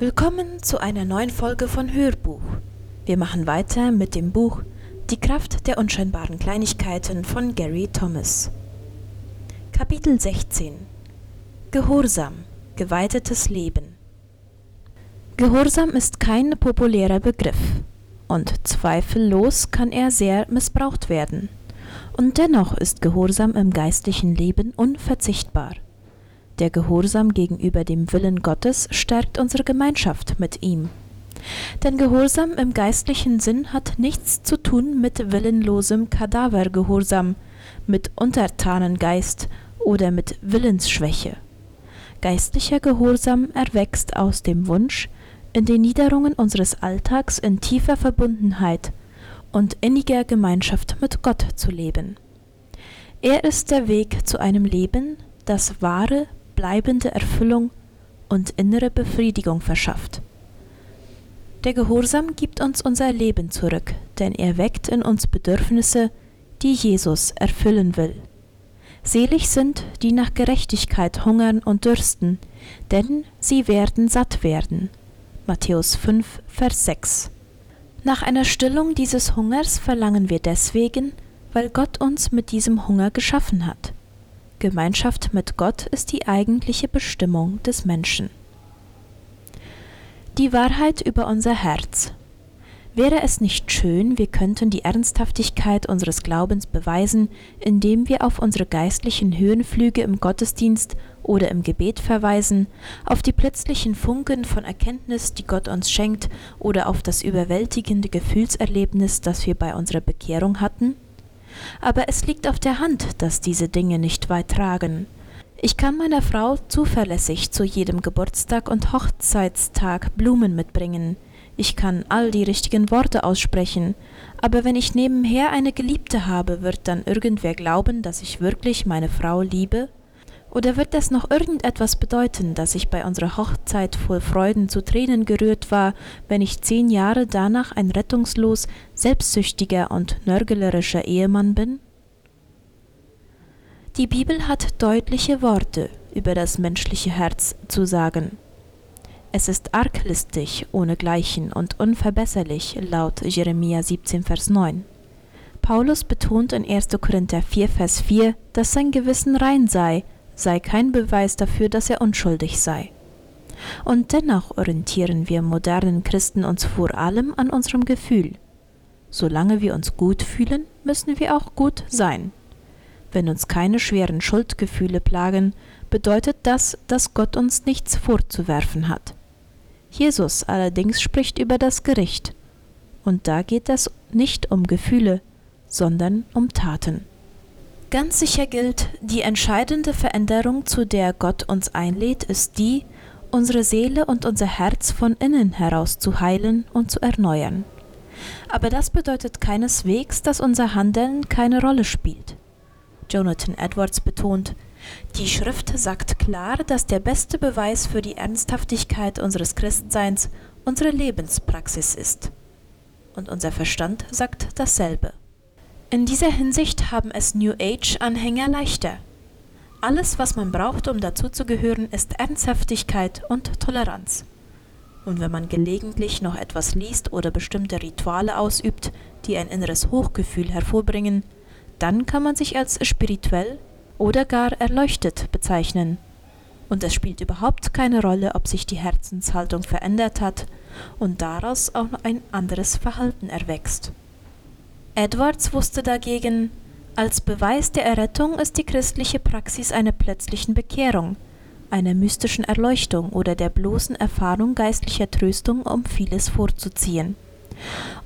Willkommen zu einer neuen Folge von Hörbuch. Wir machen weiter mit dem Buch Die Kraft der unscheinbaren Kleinigkeiten von Gary Thomas. Kapitel 16 Gehorsam, geweihtes Leben. Gehorsam ist kein populärer Begriff und zweifellos kann er sehr missbraucht werden. Und dennoch ist Gehorsam im geistlichen Leben unverzichtbar. Der Gehorsam gegenüber dem Willen Gottes stärkt unsere Gemeinschaft mit ihm. Denn Gehorsam im geistlichen Sinn hat nichts zu tun mit willenlosem Kadavergehorsam, mit Untertanengeist oder mit Willensschwäche. Geistlicher Gehorsam erwächst aus dem Wunsch, in den Niederungen unseres Alltags in tiefer Verbundenheit und inniger Gemeinschaft mit Gott zu leben. Er ist der Weg zu einem Leben, das wahre, bleibende Erfüllung und innere Befriedigung verschafft. Der Gehorsam gibt uns unser Leben zurück, denn er weckt in uns Bedürfnisse, die Jesus erfüllen will. Selig sind, die nach Gerechtigkeit hungern und dürsten, denn sie werden satt werden. Matthäus 5, Vers 6. Nach einer Stillung dieses Hungers verlangen wir deswegen, weil Gott uns mit diesem Hunger geschaffen hat. Gemeinschaft mit Gott ist die eigentliche Bestimmung des Menschen. Die Wahrheit über unser Herz. Wäre es nicht schön, wir könnten die Ernsthaftigkeit unseres Glaubens beweisen, indem wir auf unsere geistlichen Höhenflüge im Gottesdienst oder im Gebet verweisen, auf die plötzlichen Funken von Erkenntnis, die Gott uns schenkt, oder auf das überwältigende Gefühlserlebnis, das wir bei unserer Bekehrung hatten? Aber es liegt auf der Hand, dass diese Dinge nicht weit tragen. Ich kann meiner Frau zuverlässig zu jedem Geburtstag und Hochzeitstag Blumen mitbringen. Ich kann all die richtigen Worte aussprechen, aber wenn ich nebenher eine Geliebte habe, wird dann irgendwer glauben, dass ich wirklich meine Frau liebe? Oder wird es noch irgendetwas bedeuten, dass ich bei unserer Hochzeit voll Freuden zu Tränen gerührt war, wenn ich zehn Jahre danach ein rettungslos, selbstsüchtiger und nörgelerischer Ehemann bin? Die Bibel hat deutliche Worte über das menschliche Herz zu sagen. Es ist arglistig, ohnegleichen und unverbesserlich, laut Jeremia 17, Vers 9. Paulus betont in 1. Korinther 4, Vers 4, dass sein Gewissen rein sei sei kein Beweis dafür, dass er unschuldig sei. Und dennoch orientieren wir modernen Christen uns vor allem an unserem Gefühl. Solange wir uns gut fühlen, müssen wir auch gut sein. Wenn uns keine schweren Schuldgefühle plagen, bedeutet das, dass Gott uns nichts vorzuwerfen hat. Jesus allerdings spricht über das Gericht. Und da geht es nicht um Gefühle, sondern um Taten. Ganz sicher gilt, die entscheidende Veränderung, zu der Gott uns einlädt, ist die, unsere Seele und unser Herz von innen heraus zu heilen und zu erneuern. Aber das bedeutet keineswegs, dass unser Handeln keine Rolle spielt. Jonathan Edwards betont, die Schrift sagt klar, dass der beste Beweis für die Ernsthaftigkeit unseres Christseins unsere Lebenspraxis ist. Und unser Verstand sagt dasselbe. In dieser Hinsicht haben es New Age-Anhänger leichter. Alles, was man braucht, um dazuzugehören, ist Ernsthaftigkeit und Toleranz. Und wenn man gelegentlich noch etwas liest oder bestimmte Rituale ausübt, die ein inneres Hochgefühl hervorbringen, dann kann man sich als spirituell oder gar erleuchtet bezeichnen. Und es spielt überhaupt keine Rolle, ob sich die Herzenshaltung verändert hat und daraus auch noch ein anderes Verhalten erwächst. Edwards wusste dagegen, als Beweis der Errettung ist die christliche Praxis einer plötzlichen Bekehrung, einer mystischen Erleuchtung oder der bloßen Erfahrung geistlicher Tröstung, um vieles vorzuziehen.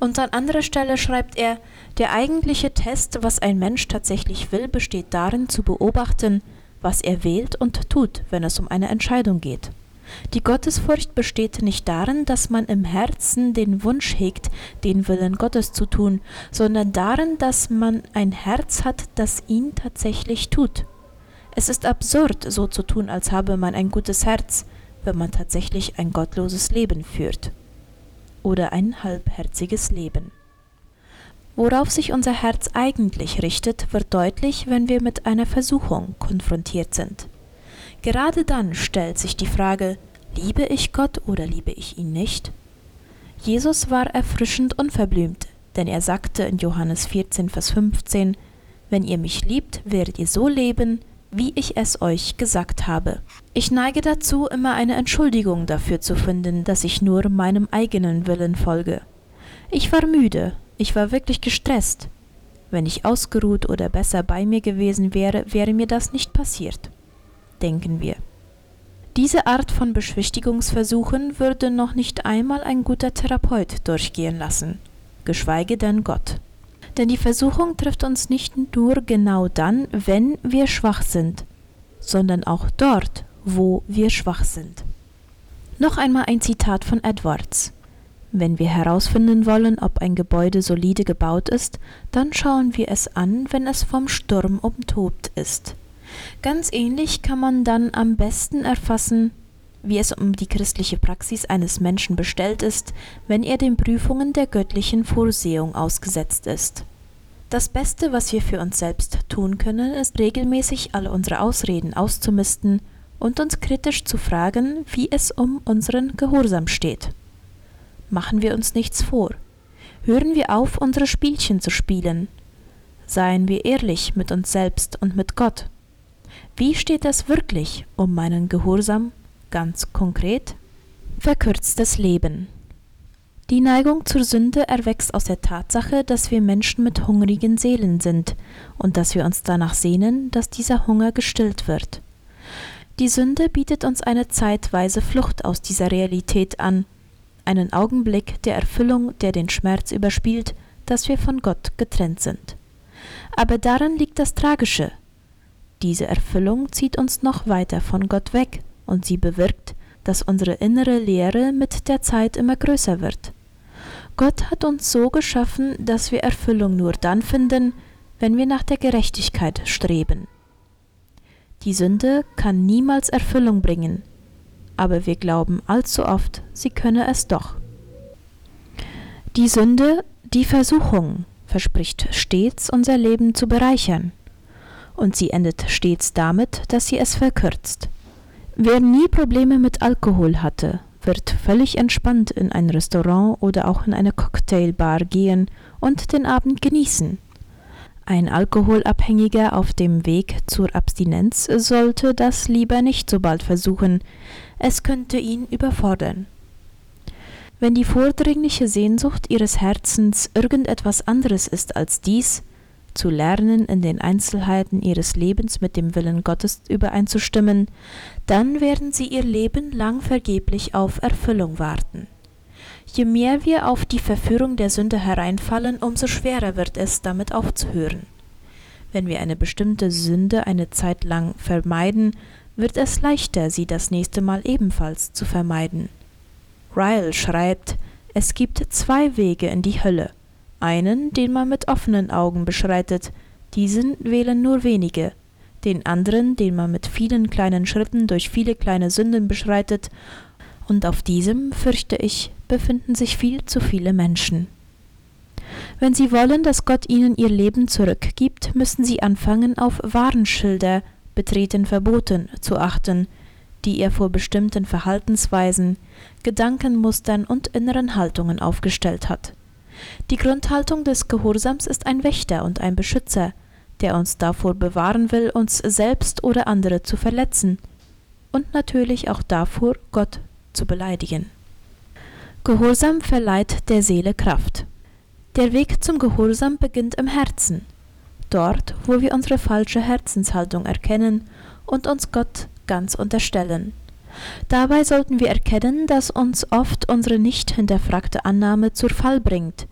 Und an anderer Stelle schreibt er, der eigentliche Test, was ein Mensch tatsächlich will, besteht darin zu beobachten, was er wählt und tut, wenn es um eine Entscheidung geht. Die Gottesfurcht besteht nicht darin, dass man im Herzen den Wunsch hegt, den Willen Gottes zu tun, sondern darin, dass man ein Herz hat, das ihn tatsächlich tut. Es ist absurd, so zu tun, als habe man ein gutes Herz, wenn man tatsächlich ein gottloses Leben führt. Oder ein halbherziges Leben. Worauf sich unser Herz eigentlich richtet, wird deutlich, wenn wir mit einer Versuchung konfrontiert sind. Gerade dann stellt sich die Frage, Liebe ich Gott oder liebe ich ihn nicht? Jesus war erfrischend unverblümt, denn er sagte in Johannes 14, Vers 15, Wenn ihr mich liebt, werdet ihr so leben, wie ich es euch gesagt habe. Ich neige dazu, immer eine Entschuldigung dafür zu finden, dass ich nur meinem eigenen Willen folge. Ich war müde, ich war wirklich gestresst. Wenn ich ausgeruht oder besser bei mir gewesen wäre, wäre mir das nicht passiert. Denken wir. Diese Art von Beschwichtigungsversuchen würde noch nicht einmal ein guter Therapeut durchgehen lassen, geschweige denn Gott. Denn die Versuchung trifft uns nicht nur genau dann, wenn wir schwach sind, sondern auch dort, wo wir schwach sind. Noch einmal ein Zitat von Edwards. Wenn wir herausfinden wollen, ob ein Gebäude solide gebaut ist, dann schauen wir es an, wenn es vom Sturm umtobt ist. Ganz ähnlich kann man dann am besten erfassen, wie es um die christliche Praxis eines Menschen bestellt ist, wenn er den Prüfungen der göttlichen Vorsehung ausgesetzt ist. Das Beste, was wir für uns selbst tun können, ist regelmäßig alle unsere Ausreden auszumisten und uns kritisch zu fragen, wie es um unseren Gehorsam steht. Machen wir uns nichts vor. Hören wir auf, unsere Spielchen zu spielen. Seien wir ehrlich mit uns selbst und mit Gott. Wie steht es wirklich um meinen Gehorsam ganz konkret? Verkürztes Leben. Die Neigung zur Sünde erwächst aus der Tatsache, dass wir Menschen mit hungrigen Seelen sind und dass wir uns danach sehnen, dass dieser Hunger gestillt wird. Die Sünde bietet uns eine zeitweise Flucht aus dieser Realität an, einen Augenblick der Erfüllung, der den Schmerz überspielt, dass wir von Gott getrennt sind. Aber darin liegt das Tragische. Diese Erfüllung zieht uns noch weiter von Gott weg und sie bewirkt, dass unsere innere Leere mit der Zeit immer größer wird. Gott hat uns so geschaffen, dass wir Erfüllung nur dann finden, wenn wir nach der Gerechtigkeit streben. Die Sünde kann niemals Erfüllung bringen, aber wir glauben allzu oft, sie könne es doch. Die Sünde, die Versuchung, verspricht stets unser Leben zu bereichern und sie endet stets damit, dass sie es verkürzt. Wer nie Probleme mit Alkohol hatte, wird völlig entspannt in ein Restaurant oder auch in eine Cocktailbar gehen und den Abend genießen. Ein Alkoholabhängiger auf dem Weg zur Abstinenz sollte das lieber nicht so bald versuchen, es könnte ihn überfordern. Wenn die vordringliche Sehnsucht ihres Herzens irgendetwas anderes ist als dies, zu lernen, in den Einzelheiten ihres Lebens mit dem Willen Gottes übereinzustimmen, dann werden sie ihr Leben lang vergeblich auf Erfüllung warten. Je mehr wir auf die Verführung der Sünde hereinfallen, umso schwerer wird es, damit aufzuhören. Wenn wir eine bestimmte Sünde eine Zeit lang vermeiden, wird es leichter, sie das nächste Mal ebenfalls zu vermeiden. Ryle schreibt, es gibt zwei Wege in die Hölle – einen, den man mit offenen Augen beschreitet, diesen wählen nur wenige, den anderen, den man mit vielen kleinen Schritten durch viele kleine Sünden beschreitet, und auf diesem, fürchte ich, befinden sich viel zu viele Menschen. Wenn Sie wollen, dass Gott Ihnen Ihr Leben zurückgibt, müssen Sie anfangen, auf Warnschilder, betreten verboten, zu achten, die er vor bestimmten Verhaltensweisen, Gedankenmustern und inneren Haltungen aufgestellt hat. Die Grundhaltung des Gehorsams ist ein Wächter und ein Beschützer, der uns davor bewahren will, uns selbst oder andere zu verletzen und natürlich auch davor, Gott zu beleidigen. Gehorsam verleiht der Seele Kraft. Der Weg zum Gehorsam beginnt im Herzen, dort, wo wir unsere falsche Herzenshaltung erkennen und uns Gott ganz unterstellen. Dabei sollten wir erkennen, dass uns oft unsere nicht hinterfragte Annahme zur Fall bringt.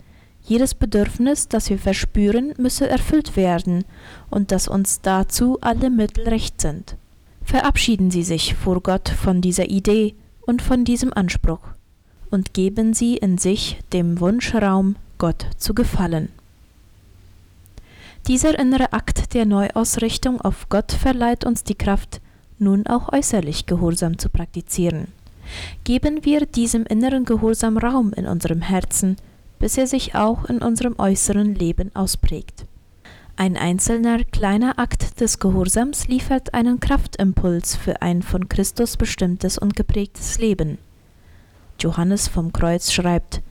Jedes Bedürfnis, das wir verspüren, müsse erfüllt werden und dass uns dazu alle Mittel recht sind. Verabschieden Sie sich vor Gott von dieser Idee und von diesem Anspruch und geben Sie in sich dem Wunschraum, Gott zu gefallen. Dieser innere Akt der Neuausrichtung auf Gott verleiht uns die Kraft, nun auch äußerlich Gehorsam zu praktizieren. Geben wir diesem inneren Gehorsam Raum in unserem Herzen, bis er sich auch in unserem äußeren Leben ausprägt. Ein einzelner kleiner Akt des Gehorsams liefert einen Kraftimpuls für ein von Christus bestimmtes und geprägtes Leben. Johannes vom Kreuz schreibt,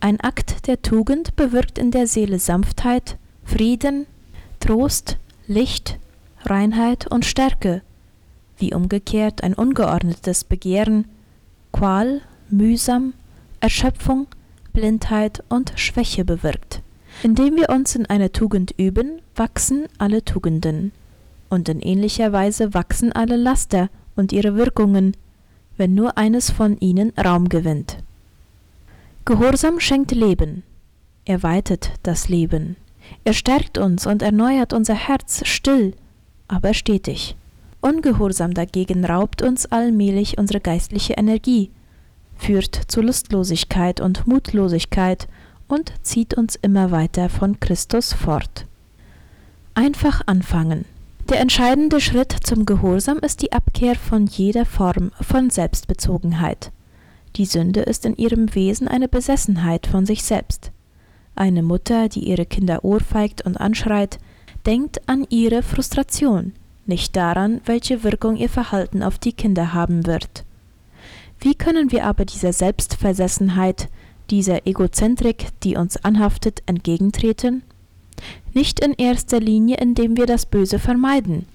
ein Akt der Tugend bewirkt in der Seele Sanftheit, Frieden, Trost, Licht, Reinheit und Stärke, wie umgekehrt ein ungeordnetes Begehren, Qual, Mühsam, Erschöpfung, Blindheit und Schwäche bewirkt. Indem wir uns in einer Tugend üben, wachsen alle Tugenden. Und in ähnlicher Weise wachsen alle Laster und ihre Wirkungen, wenn nur eines von ihnen Raum gewinnt. Gehorsam schenkt Leben. Er weitet das Leben. Er stärkt uns und erneuert unser Herz still, aber stetig. Ungehorsam dagegen raubt uns allmählich unsere geistliche Energie, führt zu Lustlosigkeit und Mutlosigkeit und zieht uns immer weiter von Christus fort. Einfach anfangen. Der entscheidende Schritt zum Gehorsam ist die Abkehr von jeder Form von Selbstbezogenheit. Die Sünde ist in ihrem Wesen eine Besessenheit von sich selbst. Eine Mutter, die ihre Kinder ohrfeigt und anschreit, denkt an ihre Frustration, nicht daran, welche Wirkung ihr Verhalten auf die Kinder haben wird. Wie können wir aber dieser Selbstversessenheit, dieser Egozentrik, die uns anhaftet, entgegentreten? Nicht in erster Linie, indem wir das Böse vermeiden,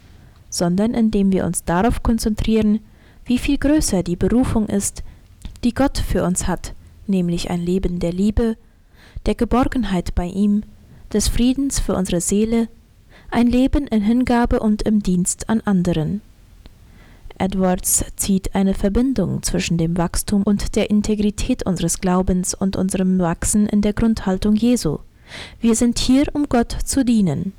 sondern indem wir uns darauf konzentrieren, wie viel größer die Berufung ist, die Gott für uns hat, nämlich ein Leben der Liebe, der Geborgenheit bei ihm, des Friedens für unsere Seele, ein Leben in Hingabe und im Dienst an anderen. Edwards zieht eine Verbindung zwischen dem Wachstum und der Integrität unseres Glaubens und unserem Wachsen in der Grundhaltung Jesu. Wir sind hier, um Gott zu dienen.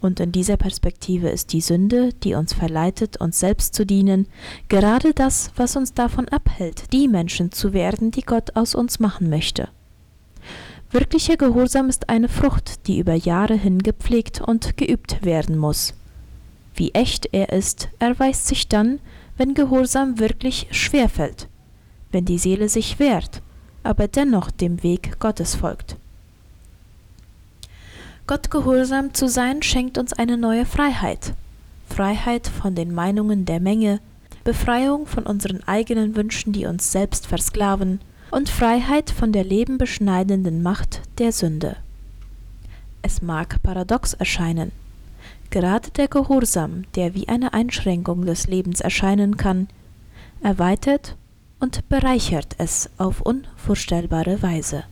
Und in dieser Perspektive ist die Sünde, die uns verleitet, uns selbst zu dienen, gerade das, was uns davon abhält, die Menschen zu werden, die Gott aus uns machen möchte. Wirklicher Gehorsam ist eine Frucht, die über Jahre hin gepflegt und geübt werden muss. Wie echt er ist, erweist sich dann, wenn Gehorsam wirklich schwer fällt, wenn die Seele sich wehrt, aber dennoch dem Weg Gottes folgt. Gott gehorsam zu sein schenkt uns eine neue Freiheit. Freiheit von den Meinungen der Menge, Befreiung von unseren eigenen Wünschen, die uns selbst versklaven, und Freiheit von der lebenbeschneidenden Macht der Sünde. Es mag paradox erscheinen, Gerade der Gehorsam, der wie eine Einschränkung des Lebens erscheinen kann, erweitert und bereichert es auf unvorstellbare Weise.